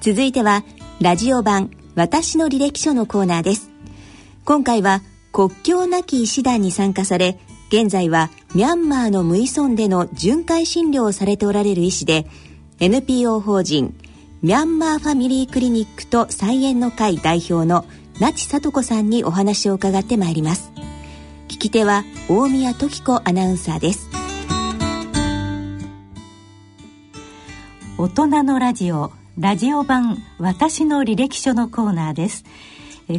続いてはラジオ版私の履歴書のコーナーです。今回は国境なき医師団に参加され現在はミャンマーのムイソンでの巡回診療をされておられる医師で NPO 法人ミャンマーファミリークリニックと菜園の会代表の那智聡子さんにお話を伺ってまいります。聞き手は大宮時子アナウンサーです。大人のラジオラジオ版私の履歴書のコーナーです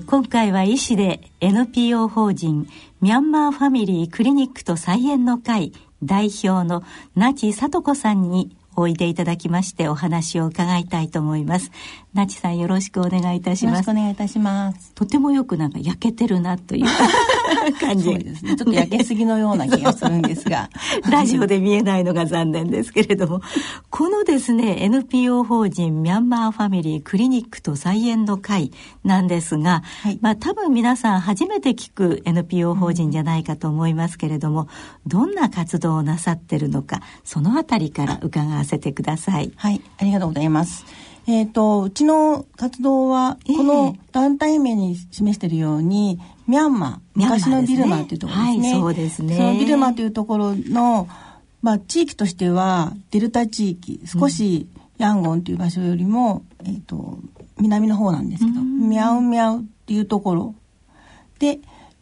今回は医師で NPO 法人ミャンマーファミリークリニックと菜園の会代表の那智聡子さんにおいでいただきましてお話を伺いたいと思います。なちさんよろしくお願いいたします。よろしくお願いいたします。とてもよくなんか焼けてるなという 感じ。そうですね。ちょっと焼けすぎのような気がするんですが。ラジオで見えないのが残念ですけれども、このですね、NPO 法人ミャンマーファミリークリニックと菜園の会なんですが、はい、まあ多分皆さん初めて聞く NPO 法人じゃないかと思いますけれども、どんな活動をなさってるのか、そのあたりから伺わせてください。はい、ありがとうございます。えっ、ー、と、うちの活動は、この団体名に示しているように、ミャンマー、昔のビルマというところですね。はい、そうですね。そのビルマというところの、まあ、地域としては、デルタ地域、少しヤンゴンという場所よりも、うん、えっ、ー、と、南の方なんですけど、ミャウミャウっていうところ。で、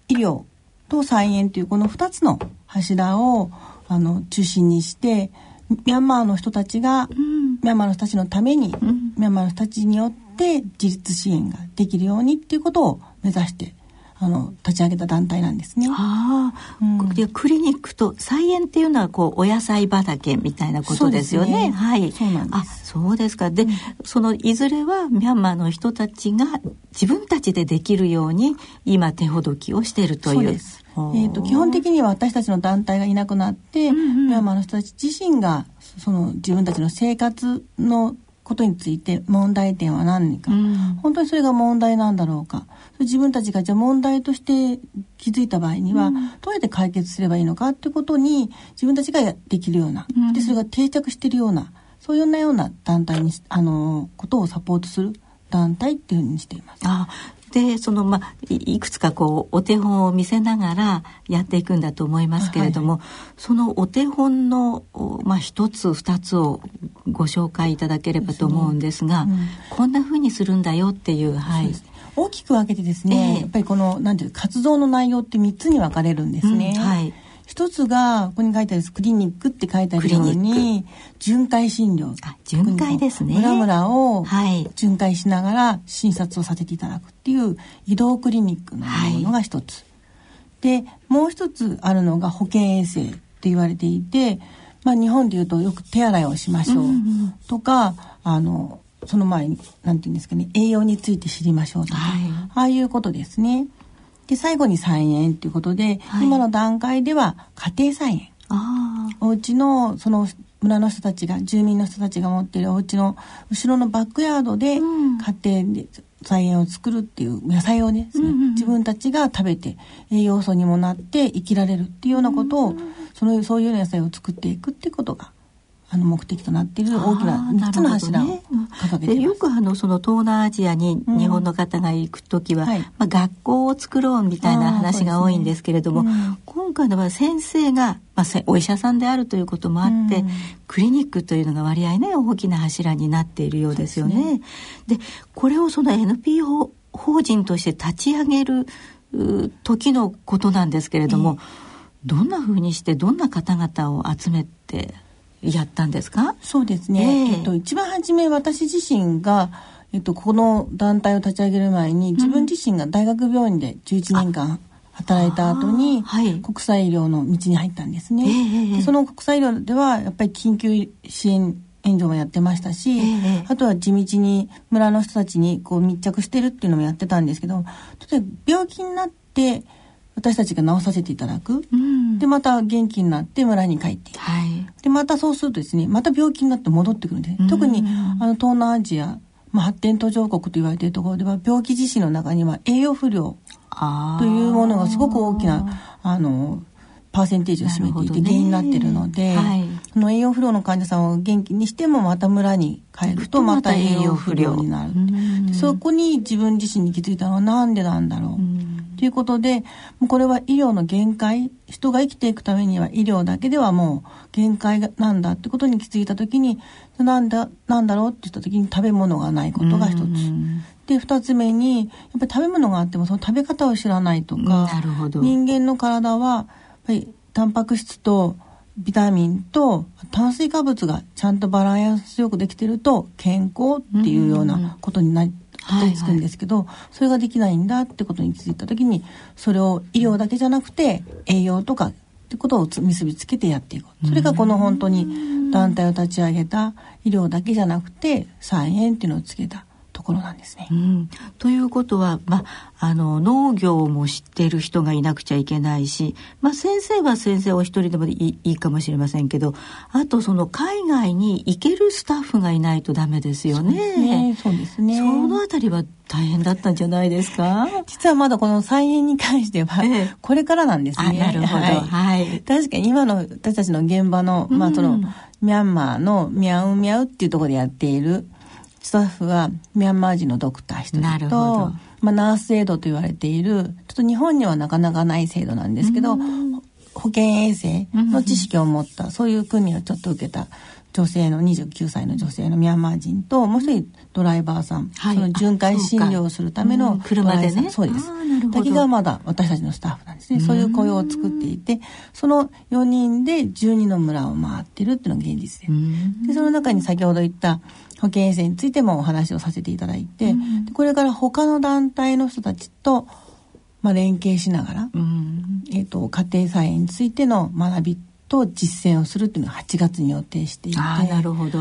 医療と菜園というこの2つの柱を、あの、中心にして、ミャンマーの人たちが、うんミャンマーの人たちのために、うん、ミャンマーの人たちによって自立支援ができるようにっていうことを目指してあの立ち上げた団体なんですね。ああ、うん、でクリニックと菜園っていうのはこうお野菜畑みたいなことですよね。ねはい。そうなんです。そうですか。で、うん、そのいずれはミャンマーの人たちが自分たちでできるように今手ほどきをしているという。そうです。えーと、基本的には私たちの団体がいなくなって、うんうん、ミャンマーの人たち自身がその自分たちの生活のことについて問題点は何か、うん、本当にそれが問題なんだろうか。自分たちがじゃあ問題として気づいた場合には、うん、どうやって解決すればいいのかってことに自分たちができるような、うん、でそれが定着しているようなそういうような団体にあのことをサポートする団体っていうふうにしています。あでそのまあいくつかこうお手本を見せながらやっていくんだと思いますけれども、はいはい、そのお手本のまあ一つ二つをご紹介いただければと思うんですが、ねうん、こんなふうにするんだよっていうはい。大きく分けてですね、えー、やっぱりこのなんていう活動の内容って三つに分かれるんですね。うん、はい。一つがここに書いてあるクリニックって書いてあるように巡回診療。巡回ですね。村々を巡回しながら診察をさせていただくっていう移動クリニックのものが一つ、はい、でもう一つあるのが保健衛生って言われていて、まあ、日本でいうとよく手洗いをしましょうとか、うんうん、あのその前に何て言うんですかね栄養について知りましょうとか、はい、ああいうことですね。で最後に菜園ということで、はい、今の段階では家庭菜園。お家のその村の人たちが住民の人たちが持っているお家の後ろのバックヤードで家庭で菜園を作るっていう野菜をね、うんうん、自分たちが食べて栄養素にもなって生きられるっていうようなことを、そのそういう野菜を作っていくっていうことがあの目的となっている大きな3つの柱を掲げて、ね、よくあのその東南アジアに日本の方が行く時は、うんはい、まあ、学校を作ろうみたいな話が多いんですけれども、ね。うん、今回の場合先生が、まあ、お医者さんであるということもあって、うん、クリニックというのが割合ね大きな柱になっているようですよね。で、ね、これをその NPO 法人として立ち上げる時のことなんですけれども、どんなふうにしてどんな方々を集めてやったんですか？そうですね、えー、えっと、一番初め私自身が、えっと、この団体を立ち上げる前に自分自身が大学病院で11年間働いた後に、国際医療の道に入ったんですね、えー、その国際医療ではやっぱり緊急支援援助もやってましたし、えー、あとは地道に村の人たちにこう密着してるっていうのもやってたんですけど例えば病気になって私たちが治させていただく、うん、でまた元気になって村に帰ってはい、でまたそうするとですねまた病気になって戻ってくるんで、うん、特にあの東南アジア、まあ、発展途上国と言われているところでは病気自身の中には栄養不良というものがすごく大きなあのパーセンテージを占めていて原因になってるので、ねはい、その栄養不良の患者さんを元気にしてもまた村に帰るとまた栄養不良になる。そこに自分自身に気づいたのはなんでなんだろうということでもうこれは医療の限界人が生きていくためには医療だけではもう限界なんだってことに気づいた時になんだなんだろうって言った時に食べ物がないことが一つ。で2つ目にやっぱり食べ物があってもその食べ方を知らないとか人間の体はやっぱりタンパク質とビタミンと炭水化物がちゃんとバランスよくできてると健康っていうようなことになっつくんですけど、それができないんだってことに気づいた時にそれを医療だけじゃなくて栄養とかってことを結びつけてやっていくそれがこの本当に団体を立ち上げた医療だけじゃなくて菜園っていうのをつけた。ころなんですね。うん、ということは、まあの農業も知っている人がいなくちゃいけないし、まあ、先生は先生お一人でもいいいいかもしれませんけどあとその海外に行けるスタッフがいないとダメですよね。そうですね。そのあたりは大変だったんじゃないですか？実はまだこの菜園に関しては、これからなんですね。なるほど、はい、はい。確かに今の私たちの現場の、まあその、うん、ミャンマーのミャウミャウっていうところでやっているスタッフはミャンマー人のドクター一人と、まあ、ナース制度と言われているちょっと日本にはなかなかない制度なんですけど、保健衛生の知識を持った、そういう国をちょっと受けた女性の29歳の女性のミャンマー人ともう一人ドライバーさん、はい、その巡回診療をするための車でね。そうです。だけがまだ私たちのスタッフなんですね。そういう雇用を作っていてその4人で12の村を回ってるっていうのが現実で。でその中に先ほど言った保健衛生についてもお話をさせていただいて、これから他の団体の人たちと、まあ、連携しながら、えーと、家庭菜園についての学びと実践をするっていうのを8月に予定していてあなるほど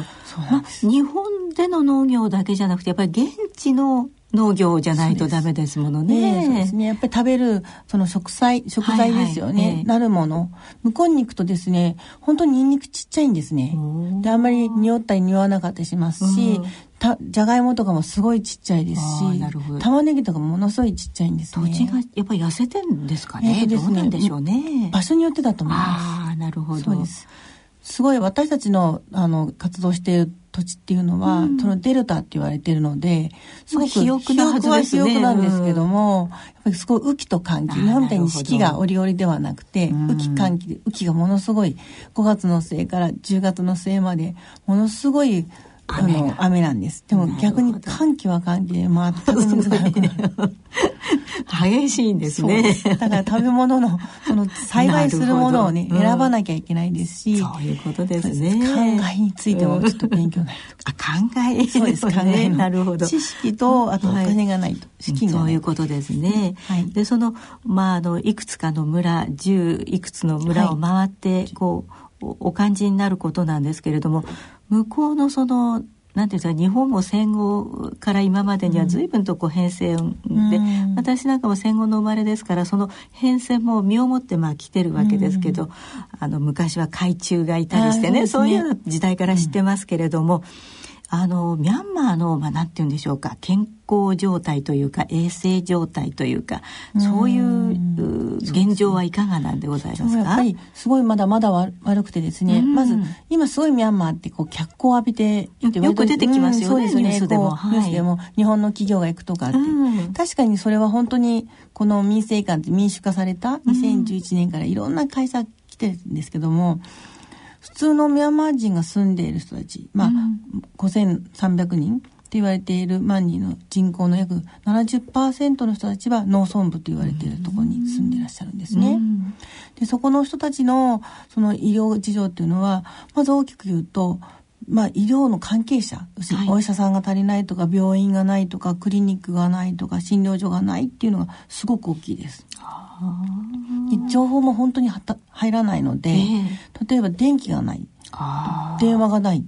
まあ、日本での農業だけじゃなくてやっぱり現地の農業じゃないとダメですものね。そうですね。やっぱり食べる、その食材、食材ですよね。はいはい、なるもの。向こうに行くとですね、本当にニンニクちっちゃいんですね。で、あんまり匂ったり匂わなかったりしますし、たじゃがいもとかもすごいちっちゃいですし玉ねぎとかもものすごいちっちゃいんですね。土地がやっぱり痩せてんですかね、えー、ですね。どうなんでしょうね。場所によってだと思います。ああなるほど。そうです。すごい私たちのあの活動している土地っていうのは、うん、そのデルタって言われてるのですごく肥沃なはずですね。肥沃なんですけども、やっぱりすごい雨季と寒気、日本みたいに四季が折々ではなくて、雨季寒気で、雨季がものすごい5月の末から10月の末までものすごいあの雨なんです。でも逆に寒気は寒気で全くなくなる激しいんですね。だから食べ物のその栽培するものをね、選ばなきゃいけないですしそういうことですね。考えについてもちょっと勉強ないと、あ考え。そうです考え なるほど。知識とあとお金がないと、資金がそういうことですね、はい、でそのまああのいくつかの村10いくつの村を回って、こうお感じになることなんですけれども向こうのそのなんていうんですか日本も戦後から今までには随分とこう変遷で、うん、私なんかも戦後の生まれですからその変遷も身をもってまあ来てるわけですけど、うん、あの昔は海中がいたりしてね、ね、そういう時代から知ってますけれども。うんあのミャンマーの、まあ、なんて言うんでしょうか健康状態というか衛生状態というかそういう現状はいかがなんでございますか？やっぱりすごいまだまだ悪くてですね、まず今すごいミャンマーってこう脚光を浴びてよく出てきますよね、うん、そうですねニュースでも、はい、ニュースでも。日本の企業が行くとかって、確かにそれは本当にこの民生館って民主化された2011年からいろんな会社来てるんですけども、普通のミャンマー人が住んでいる人たち、まあ、うん、5300人言われている万人の人口の約70%の人たちは農村部と言われているところに住んでいらっしゃるんですね。うん、でそこの人たちのその医療事情っていうのはまず大きく言うとまあ、医療の関係者、お医者さんが足りないとか病院がないとかクリニックがないとか診療所がないっていうのがすごく大きいです。情報も本当に入らないので、えー、例えば電気がない電話がない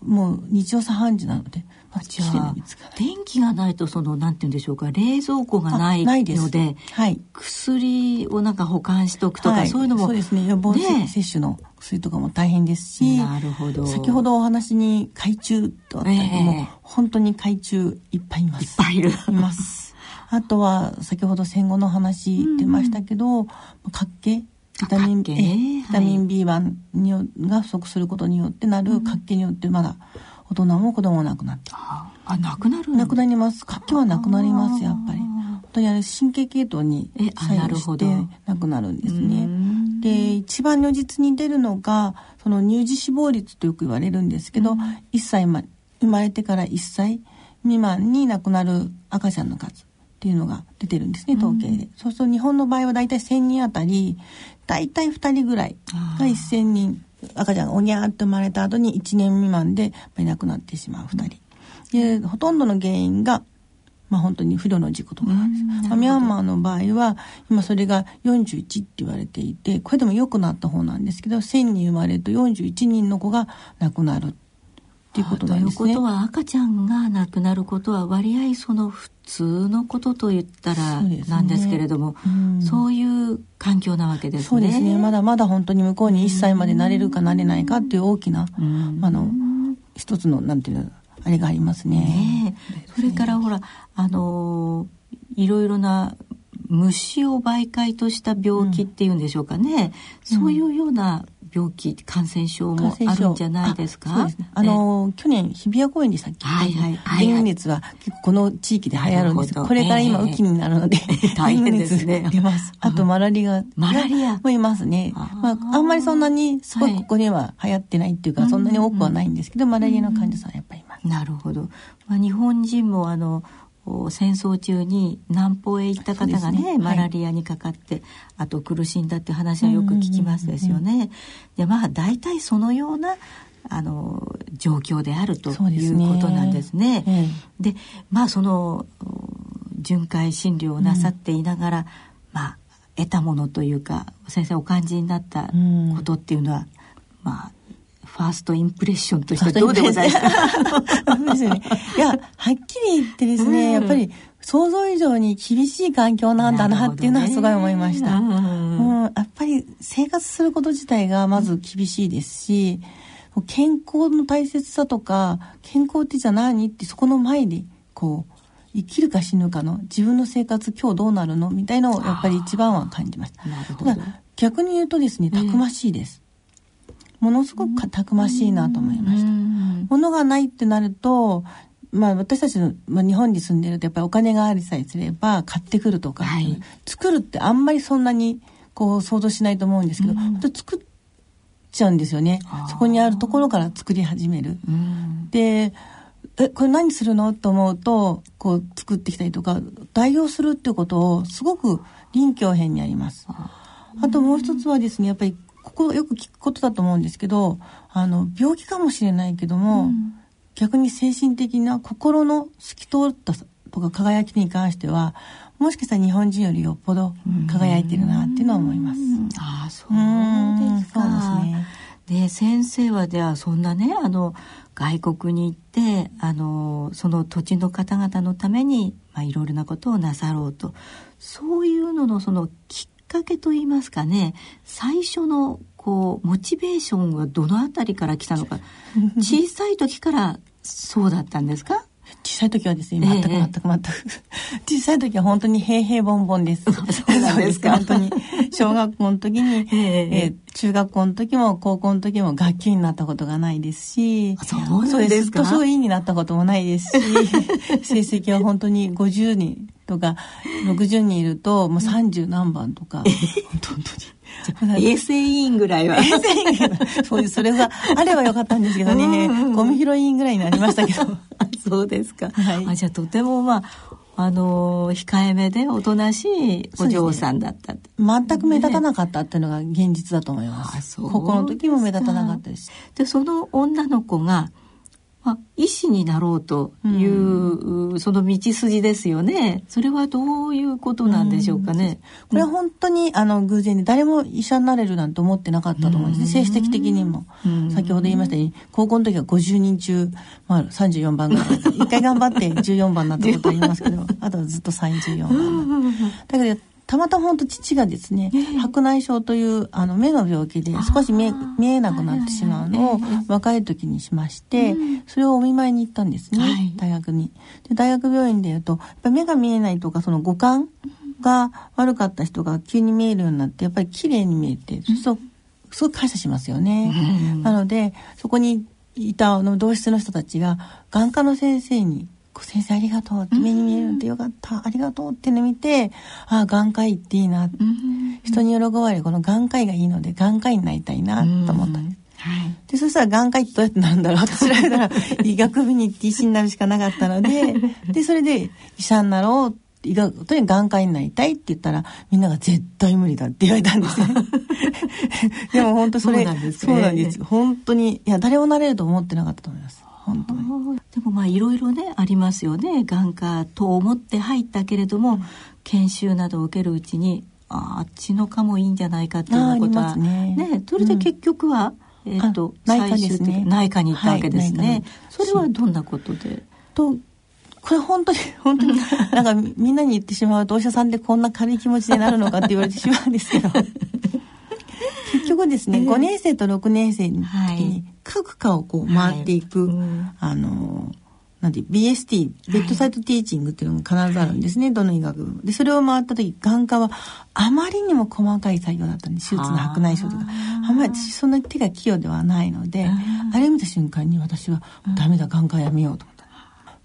もう日常茶飯事なのでじゃあ電気がないとそのなんて言うんでしょうか冷蔵庫がないのではい、薬をなんか保管しとくとか、はい、そういうのもそうですね。予防接種の薬とかも大変ですしなるほど。先ほどお話に海中とあったけども、えー、本当に海中いっぱいいます。いっぱいいる。います。あとは先ほど戦後の話出ましたけど、うん、活気ビタミン、ね、ビタミン B1 にが不足することによってなる活気によってまだ大人も子供も亡くなって、あなくなるなくなります。活気はなくなりますやっぱり。本当にあれ神経系統に作用してなくなるんですね。で一番如実に出るのがその乳児死亡率とよく言われるんですけど、うん、1歳ま生まれてから1歳未満に亡くなる赤ちゃんの数っていうのが出てるんですね統計で、うん、そうすると日本の場合は大体1,000人あたり大体2人ぐらいが1,000人赤ちゃんがおにゃーって生まれた後に1年未満でいなくなってしまう2人。でほとんどの原因がまあ、本当に不慮の事故とかなんです、まあ、ミャンマーの場合は今それが41って言われていてこれでも良くなった方なんですけど1000人生まれると41人の子が亡くなるっていうことなんですね。ということは赤ちゃんが亡くなることは割合その普通のことと言ったらなんですけれどもそう、ね。うん、そういう環境なわけですね。そうですね。まだまだ本当に向こうに1歳までなれるかなれないかっていう大きな、うん、あの一つのなんていうのあれがありますね。ねそれからほらあのいろいろな虫を媒介とした病気っていうんでしょうかね、うん、そういうような病気感染症もあるんじゃないですか？すね、あの去年日比谷公園でさっきはいはいはい、デング熱は結構この地域で流行るんですこれから今雨季になるので、えー、大変ですね。出ます。あとマラリア。マラリア？もいますね。あまああんまりそんなにすごいここには流行ってないっていうか、はい、そんなに多くはないんですけど、マラリアの患者さんやっぱりいます。なるほど。まあ日本人もあの戦争中に南方へ行った方がね、ね、マラリアにかかって、はい、あと苦しんだって話はよく聞きますですよね。でまあ大体そのようなあの状況であるということなんですね。で、ね。まあその巡回診療をなさっていながら、うん、まあ得たものというか先生お感じになったことっていうのは、うん、まあファーストインプレッションとしてどうでございますか？ですね。いや、はっきり言ってですね、うん、やっぱり想像以上に厳しい環境なんだなっていうのはすごい思いました。ね、うん、やっぱり生活すること自体がまず厳しいですし、健康の大切さとか、健康ってじゃ何ってそこの前で、こう、生きるか死ぬかの自分の生活今日どうなるのみたいのをやっぱり一番は感じました。逆に言うとですね、たくましいです。ものすごくたくましいなと思いました。物がないってなると、まあ私たちの、まあ、日本に住んでるとやっぱりお金がありさえすれば買ってくるとか、はい、作るってあんまりそんなにこう想像しないと思うんですけど、本当作っちゃうんですよね。そこにあるところから作り始める。で、え、これ何するの？と思うと、こう作ってきたりとか、代用するっていうことをすごく臨機応変にあります。あともう一つはですね、やっぱりここよく聞くことだと思うんですけどあの病気かもしれないけども、うん、逆に精神的な心の透き通ったとか輝きに関してはもしかしたら日本人よりよっぽど輝いてるなっていうのは思います。ああそうですか。ですね。で先生はではそんなねあの外国に行ってあのその土地の方々のために、まあ、いろいろなことをなさろうとそういうののそのきかけといいますかね最初のこうモチベーションはどのあたりから来たのか。小さい時からそうだったんですか？小さい時はですね、全く全く全く。小さい時は本当に平々凡々です。そうですか？本当に。小学校の時に、えー、中学校の時も高校の時も学級になったことがないですし、そうですか？図書委員になったこともないですし、成績は本当に50人とか60人いるともう30何番とか、本当に。衛生委員ぐらいは。衛生委員そうです。それがあればよかったんですけどね、ゴミ拾い委員ぐらいになりましたけど。そうですか。はい、あじゃあとてもまあ、あの控えめでおとなしいお嬢さんだった、ね、全く目立たなかったっていうのが現実だと思います。あ高校の時も目立たなかったです。で、その女の子が、まあ、医師になろうという、うん、その道筋ですよね。それはどういうことなんでしょうかね。うん、これは本当にあの偶然で誰も医者になれるなんて思ってなかったと思うんですね。精神的的にも。先ほど言いましたように、高校の時は50人中、まあ、34番ぐらい。一回頑張って14番になったことありますけど、あとはずっと34番。だけどたまたま本当父がですね、白内障というあの目の病気で少し見え見えなくなってしまうのを若い時にしまして、それをお見舞いに行ったんですね、大学に。で大学病院でいうとやっぱ目が見えないとかその五感が悪かった人が急に見えるようになってやっぱり綺麗に見えてそうすごく感謝しますよね。なのでそこにいたの同室の人たちが眼科の先生に「先生ありがとう」って目に見えるんでよかった。ありがとうっての見てああ眼科医っていいな。人に喜ばれるこの眼科医がいいので眼科医になりたいなと思った。ん。です。はい、でそしたら眼科医ってどうやってなるんだろうって調べたら医学部に行って医師になるしかなかったので でそれで医者になろうって医学とに眼科医になりたいって言ったらみんなが絶対無理だって言われたんですね。でも本当それそうなんです、ね、そうなんです。本当にいや誰もなれると思ってなかったと思います本当に。でもまあいろいろねありますよね。眼科と思って入ったけれども、うん、研修などを受けるうちにああっちの科もいいんじゃないかっていうことはね。ねそれで結局は、うん、えっ、ー、と内科ですね。内科に行ったわけですね、はい、それはどんなことで？とこれ本当に 本当になんかみんなに言ってしまうとお医者さんでこんな軽い気持ちになるのかって言われてしまうんですけど。結局ですね、えー、5年生と6年生の時に各科をこう回っていく、はい。うん、あのなんて BST ベッドサイトティーチングっていうのが必ずあるんですね、はい、どの医学部でそれを回った時眼科はあまりにも細かい作業だったんで手術の白内障とか。あんまりそんな手が器用ではないのであれ見た瞬間に私はダメだ眼科やめようと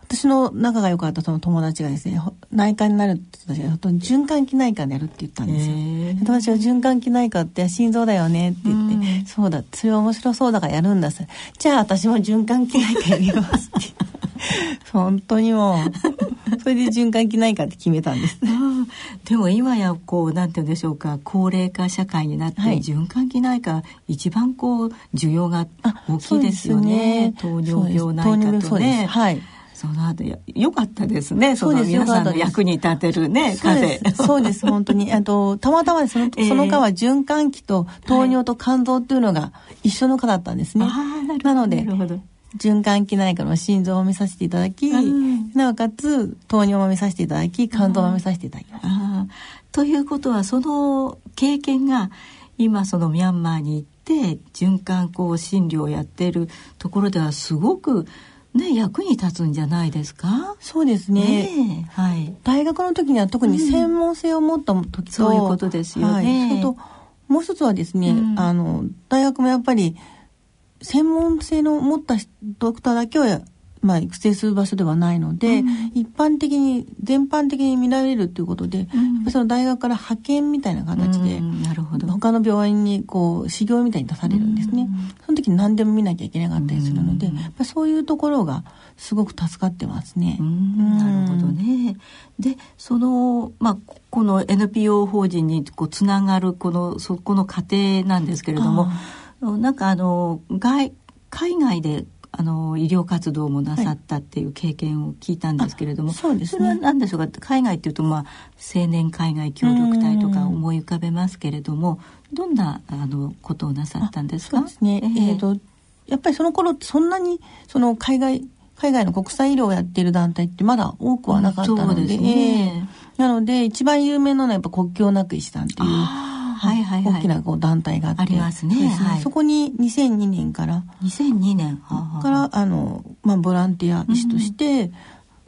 私の仲が良かったその友達がですね内科になるって言ったら循環器内科でやるって言ったんですよ。友達は循環器内科って心臓だよねって言って、うん、そうだそれは面白そうだからやるんだじゃあ私も循環器内科やりますって。本当にもう。それで循環器内科って決めたんです、でも今やこうなんて言うんでしょうか。高齢化社会になって、はい、循環器内科一番こう需要が大きいですよね、ね、糖尿病内科とね。はいその後やよかったですね。そうです。皆さんの役に立てるね、風。そうです、本当に。あと、たまたまその、その間は循環器と糖尿と肝臓っていうのが一緒の科だったんですね。なので、循環器内科の心臓を見させていただき、なおかつ糖尿も見させていただき、肝臓も見させていただきます。ということは、その経験が今そのミャンマーに行って循環こ診療をやっているところではすごくね、役に立つんじゃないですか？そうですね、ね、はい、大学の時には特に専門性を持った時と、うん、そういうことですよね、はい、ともう一つはですね、うん、あの大学もやっぱり専門性の持ったドクターだけをまあ、育成する場所ではないので、うん、一般的に全般的に見られるということで、うん、その大学から派遣みたいな形で、うん、なるほど。他の病院にこう修行みたいに出されるんですね、その時に何でも見なきゃいけなかったりするので、まあ、そういうところがすごく助かってますね。なるほどね。でその、まあ、この NPO 法人にこうつながるこのそこの過程なんですけれどもなんかあの外海外であの医療活動もなさったっていう経験を聞いたんですけれども、はい、そうですね、それは何でしょうか？海外っていうと、まあ、青年海外協力隊とか思い浮かべますけれどもどんなあのことをなさったんですか？そうですね、えー、えーとやっぱりその頃そんなにその海外海外の国際医療をやっている団体ってまだ多くはなかったので、うんでね、なので一番有名なのはやっぱ国境なく医師団っていうはいはいはい、大きなこう団体があって。ありますね、ね。はい、そこに2002年から。2002年。からあの、まあ、ボランティア医師として、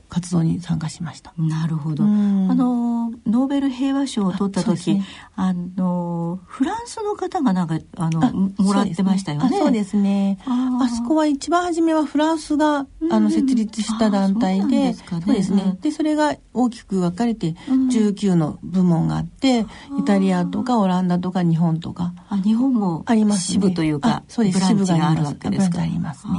活動に参加しました。なるほど。あのノーベル平和賞を取った時、ね、あのフランスの方がなんかあのもらってましたよね。そうですね。あそこは一番初めはフランスがあの設立した団体で、そうですね。でそれが大きく分かれて19の部門があって、イタリアとかオランダとか日本とか、あ日本もあります、ね、支部というか、そうです。支部があるわけですか。ありますね。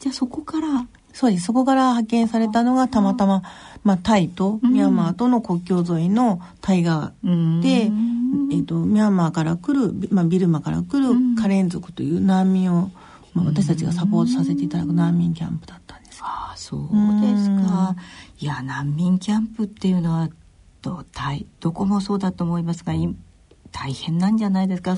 じゃあそこからそうです。そこから派遣されたのがたまたま、まあ、タイとミャンマーとの国境沿いのタイ側で、えっ、ー、と、ミャンマーから来る、まあ、ビルマから来るカレン族という難民を、まあ、私たちがサポートさせていただく難民キャンプだったんです。ああ、そうですか。いや、難民キャンプっていうのは、どどこもそうだと思いますが、大変なんじゃないですか？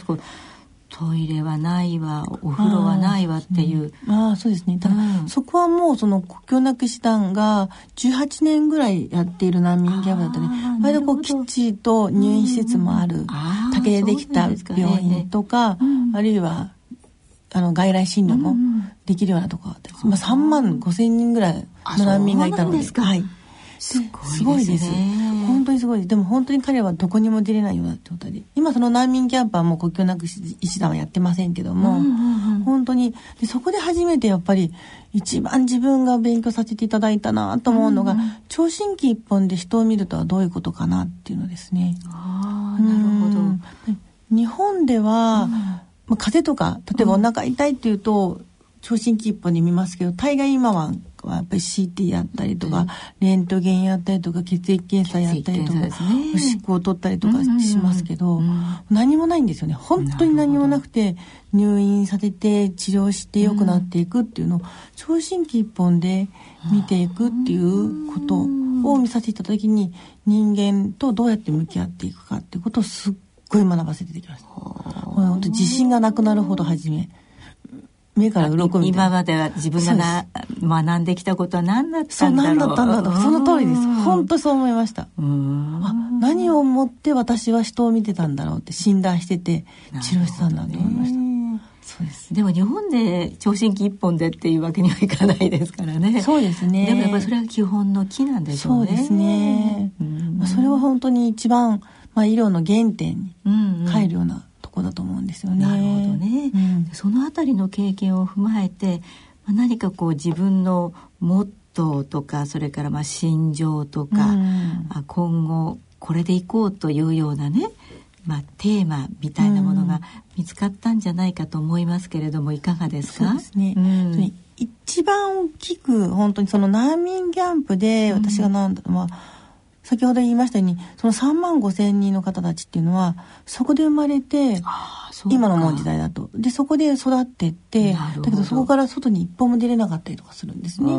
トイレはないわお風呂はないわっていう。ああそうですね。ただ、うん、そこはもうその国境なく師団が18年ぐらいやっている難民キャンプだったね。割とこうきっちりと入院施設もある、竹でできた病院とか、あるいはあの外来診療もできるようなところだったまあ、3万5千人ぐらいの難民がいたので、はい、すごいです。ね。本当にすごい。でも本当に彼はどこにも出れないような状態で。今その難民キャンプはもう国境なく医師団はやってませんけども、うんうんうん、本当にでそこで初めてやっぱり一番自分が勉強させていただいたなと思うのが、うんうん、聴診器一本で人を見るとはどういうことかなっていうのですね。あなるほど。日本では、うん、まあ、風邪とか例えばお腹痛いっていうと、聴診器一本で見ますけど大概今ははやっぱり CT やったりとか、うん、レントゲンやったりとか血液検査やったりとか、ね、おしっこを取ったりとかしますけど、何もないんですよね。本当に何もなくて入院させて治療して良くなっていくっていうのを聴診器一本で見ていくっていうことを見させていた時に人間とどうやって向き合っていくかっていうことをすっごい学ばせていただきました。本当自信がなくなるほど初め。目から鱗み今までは自分が学んできたことは何だったんだろう。そう何だったんだろう。その通りです。本当そう思いました。あ何を思って私は人を見てたんだろうって診断してて治療してたんだと思いました。そうです。でも日本で聴診器一本でっていうわけにはいかないですからね。そうですね。でもやっぱりそれが基本の木なんでしょうね。そうですね、まあ、それは本当に一番、まあ、医療の原点に帰るような、うんうんこだと思うんですよね。なるほどね。うん、そのあたりの経験を踏まえて、まあ、何かこう自分のモットーとかそれからまあ心情とか、うん、今後これでいこうというようなね、まあ、テーマみたいなものが見つかったんじゃないかと思いますけれどもいかがですか、ですね、うん、一番大きく本当にその難民キャンプで私がなんだろう、まあ先ほど言いましたようにその3万5千人の方たちっていうのはそこで生まれて今のもう時代だと。でそこで育ってってだけどそこから外に一歩も出れなかったりとかするんですね。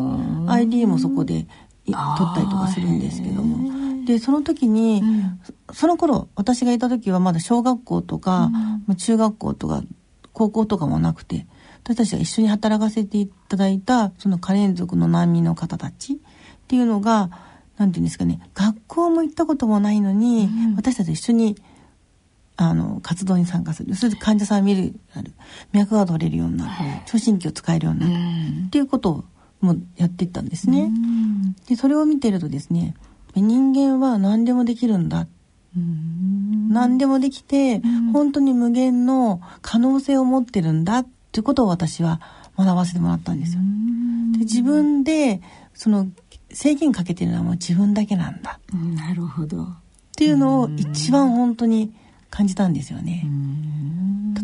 ID もそこで取ったりとかするんですけども。でその時に、うん、その頃私がいた時はまだ小学校とか、うん、中学校とか高校とかもなくて私たちが一緒に働かせていただいたそのカレン族の難民の方たちっていうのがなんていうんですかね学校も行ったこともないのに、うん、私たちと一緒にあの活動に参加する。それで患者さんを見るようになる脈が取れるようになる。聴診器を使えるようになる、うん、っていうことをもやっていったんですね。うん、でそれを見てるとですね人間は何でもできるんだ。何でもできて、本当に無限の可能性を持ってるんだ。っていうことを私は学ばせてもらったんですよ。で自分でその制限かけてるのはもう自分だけなんだ。なるほど。っていうのを一番本当に感じたんですよね。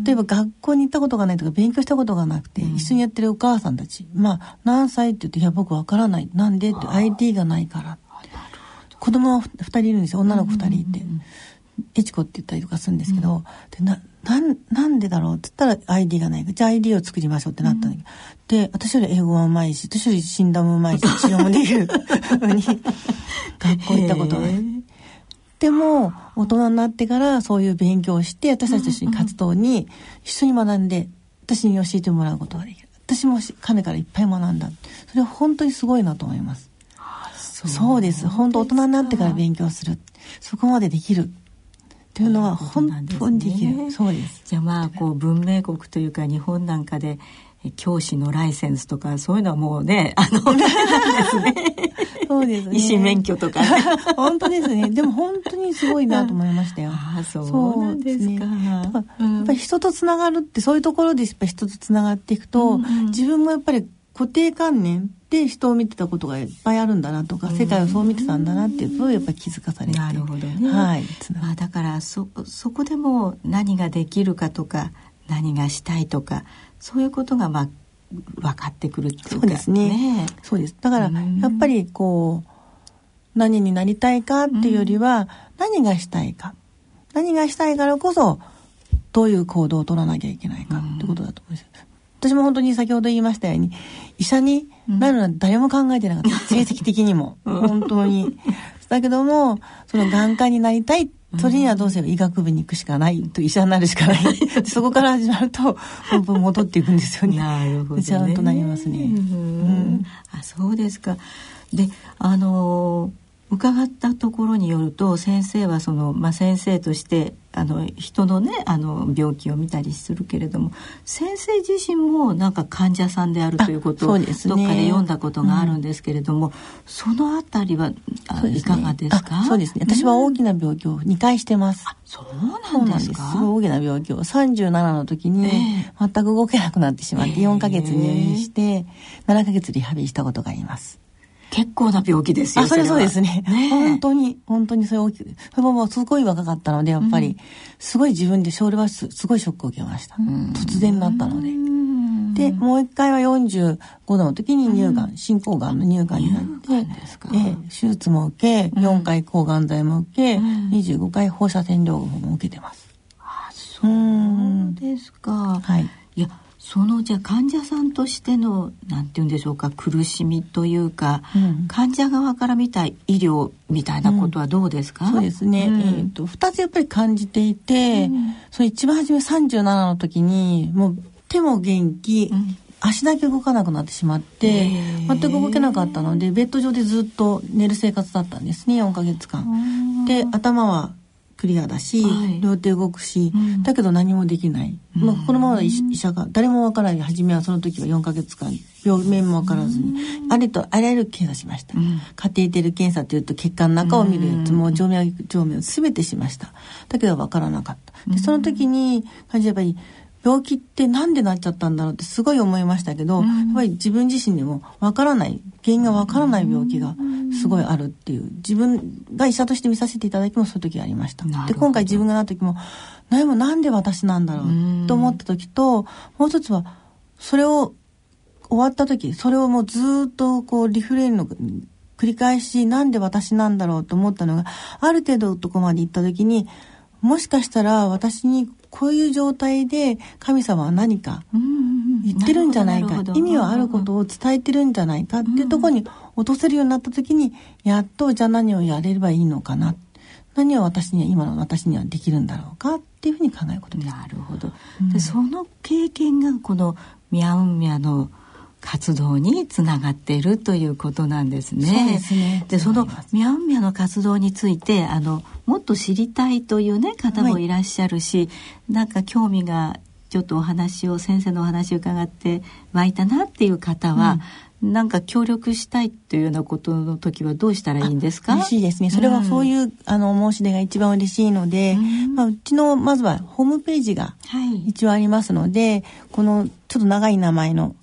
例えば学校に行ったことがないとか勉強したことがなくて、一緒にやってるお母さんたち。まあ何歳って言って、いや僕わからない。なんで？って ID がないから。子供は2人いるんですよ。女の子2人いて。エチコって言ったりとかするんですけど、でななんなんでだろうって言ったら ID がない。じゃあ ID を作りましょうってなったんだけど、うん、で私より英語もうまいし私より診断もうまいし治療もできるのに 学校行ったことない。でも大人になってからそういう勉強をして私たちと一緒に活動に一緒に学んで私に教えてもらうことができる。私も彼からいっぱい学んだ。それは本当にすごいなと思います。そうです。本当大人になってから勉強する。そこまでできるっていうのは本当にできる、ね、そうです。じゃあまあこう文明国というか日本なんかで教師のライセンスとかそういうのはもうねあのね。そうですね。医師免許とか、本当ですね。でも本当にすごいなと思いましたよ。あそうなんですか、ね、やっぱり人とつながるってそういうところでやっぱ人とつながっていくと、うんうん、自分もやっぱり固定観念で人を見てたことがいっぱいあるんだなとか、世界をそう見てたんだなっていうことをやっぱり気づかされてなるほどね、はいまあ、だからそそこでも何ができるかとか何がしたいとかそういうことがまあ分かってくるっていうか。そうですね、ね、そうです。だからやっぱりこう何になりたいかっていうよりは、何がしたいか。何がしたいからこそどういう行動を取らなきゃいけないかってことだと思うんですよ。私も本当に先ほど言いましたように医者になるのは誰も考えてなかった、成績的にも。本当に。だけどもその眼科になりたいそれにはどうせ医学部に行くしかないと医者になるしかない。そこから始まると本当戻っていくんですよね。なるほど、ね、ちゃんとなりますね、うん、あそうですか。であの伺ったところによると先生はその、まあ、先生としてあの人のねあの病気を見たりするけれども先生自身もなんか患者さんであるということを、ね、どっかで読んだことがあるんですけれども、うん、そのあたりはいかがですか？そうですね。私は大きな病気を2回してます、うん、そうなんです。か大きな病気を。37の時に全く動けなくなってしまって4か月入院して7か月リハビリしたことがあります結構な病気ですよ。あ、それそうですね。ね本当に、本当にそれ大きく。それももうすごい若かったので、やっぱり、すごい自分で症例はすごいショックを受けました。突然だったので。で、もう一回は45度の時に乳がん、進行がんの乳がんになって、え手術も受け、4回抗がん剤も受け、25回放射線療法も受けてます。あ、そうですか。はい。いや、そのじゃあ患者さんとしてのなんて言うんでしょうか苦しみというか、うん、患者側から見た医療みたいなことはどうですか、うん、そうですね、うん、えーと、2つやっぱり感じていて、その一番初め37の時にもう手も元気、足だけ動かなくなってしまって全く動けなかったのでベッド上でずっと寝る生活だったんですね4ヶ月間。で頭はクリアだし、はい、両手動くし、うん、だけど何もできない、うん、まあ、このまま医者が誰もわからない初めはその時は4か月間病名もわからずに、うん、あれとあらゆる検査しました、カテーテル検査というと血管の中を見るやつも静脈静脈全てしました。だけどわからなかった。でその時に感じやっぱり病気ってなんでなっちゃったんだろうってすごい思いましたけど、うん、やっぱり自分自身でもわからない原因がわからない病気がすごいあるっていう自分が医者として見させていただきもそういう時ありました。で今回自分がなった時も何もなんで私なんだろうと思った時ともう一つはそれを終わった時それをもうずっとこうリフレインの繰り返しなんで私なんだろうと思ったのがある程度のとこまで行った時にもしかしたら私にこういう状態で神様は何か言ってるんじゃないか、意味はあることを伝えてるんじゃないかっていうところに落とせるようになった時にやっとじゃあ何をやれればいいのかな何を私には今の私にはできるんだろうかっていうふうに考えることです。なるほど、うん、でその経験がこのミャンミャの活動につながっているということなんですね。そうですね。で、そのミャンミャの活動について、あの、もっと知りたいというね、方もいらっしゃるし、はい、なんか興味が、ちょっとお話を、先生のお話を伺って湧いたなっていう方は、うん、なんか協力したいというようなことの時はどうしたらいいんですか？嬉しいですね。それはそういう、うん、あの申し出が一番嬉しいので、うん、まあ、うちのまずはホームページが一応ありますので、はい、このちょっと長い名前の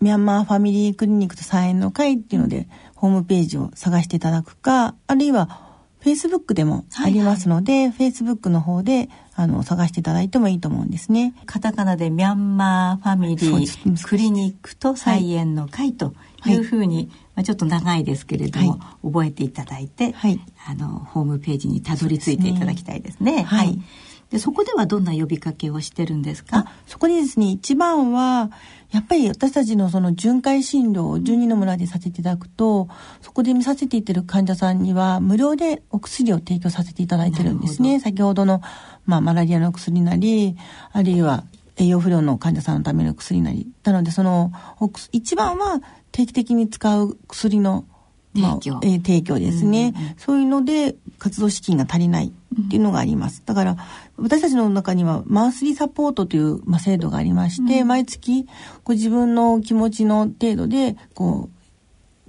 ミャンマーファミリークリニックと菜園の会っていうので、ホームページを探していただくか、あるいは、フェイスブックでもありますので、フェイスブックの方で、あの、探していただいてもいいと思うんですね。カタカナでミャンマーファミリークリニックと菜園の会というふうに、はい、まあ、ちょっと長いですけれども、はい、覚えていただいて、はい、あの、ホームページにたどり着いていただきたいですね。すねはい。でそこではどんな呼びかけをしてるんですか？そこにですね一番はやっぱり私たちのその巡回診療を12の村でさせていただくとそこで見させていってる患者さんには無料でお薬を提供させていただいてるんですね。先ほどの、まあ、マラリアの薬なりあるいは栄養不良の患者さんのための薬なり。なのでその一番は定期的に使う薬の提供,、まあえー、提供ですね、うんうん、そういうので活動資金が足りないっていうのがあります。だから私たちの中にはマンスリーサポートという、まあ、制度がありまして、うん、毎月こう自分の気持ちの程度でこう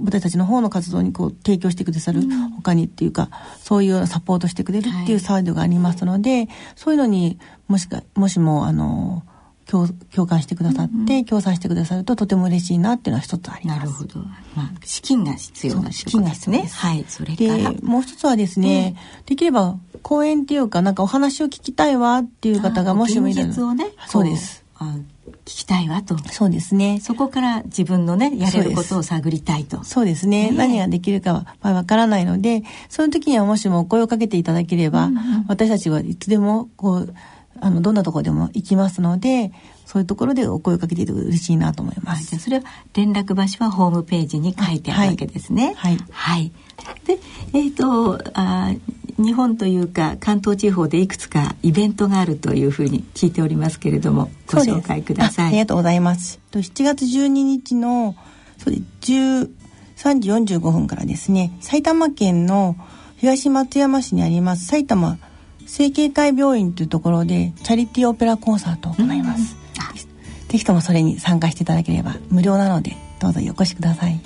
私たちの方の活動にこう提供してくださる他にっていうか、そういうサポートしてくれるっていうサイドがありますので、はい、そういうのにもしかもしもあの共共感してくださって、共産してくださるととても嬉しいなっていうのは一つあります。なるほど。まあ、資金が必要な資金が必要です。はい。それからもう一つはですね、できれば講演っていうかなんかお話を聞きたいわっていう方がもしもいるの。をね。そうです。聞きたいわと。そうですね。そこから自分のね、やれることを探りたいと。そうですね。ね何ができるかはわからないので、その時にはもしも声をかけていただければ、うんうん、私たちはいつでもこう、あのどんなところでも行きますのでそういうところでお声をかけていただくと嬉しいなと思います。はい、それは連絡場所はホームページに書いてあるわけですね。はい。はい。で、えっ、ー、とあ日本というか関東地方でいくつかイベントがあるというふうに聞いておりますけれどもご紹介ください。ありがとうございます。7月12日のそうで13時45分からですね埼玉県の東松山市にあります埼玉整形会病院というところでチャリティーオペラコンサートを行います、ぜひともそれに参加していただければ無料なのでどうぞお越しください。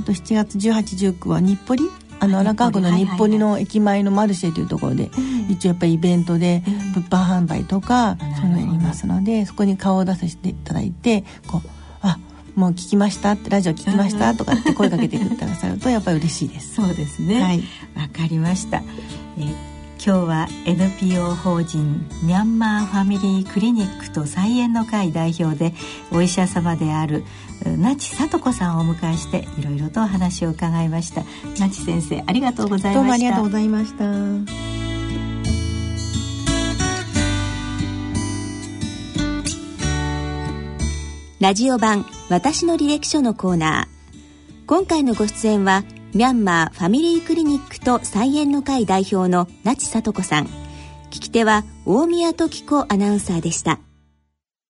あと7月1819は日暮里あの荒川区の日暮里の駅前のマルシェというところで、一応やっぱりイベントで物販販売とかそういうのやりますのでそこに顔を出させていただいてこうあもう聞きましたってラジオ聞きましたとかって声かけてくださるとやっぱり嬉しいです。そうですね。はい。わかりました、えー今日は NPO 法人ミャンマーファミリークリニックと菜園の会代表でお医者様である那智聡子さんをお迎えしていろいろとお話を伺いました。那智先生ありがとうございました。どうもありがとうございました。ラジオ版私の履歴書のコーナー。今回のご出演はミャンマーファミリークリニックと菜園の会代表の那智里子さん。聞き手は大宮時子アナウンサーでした。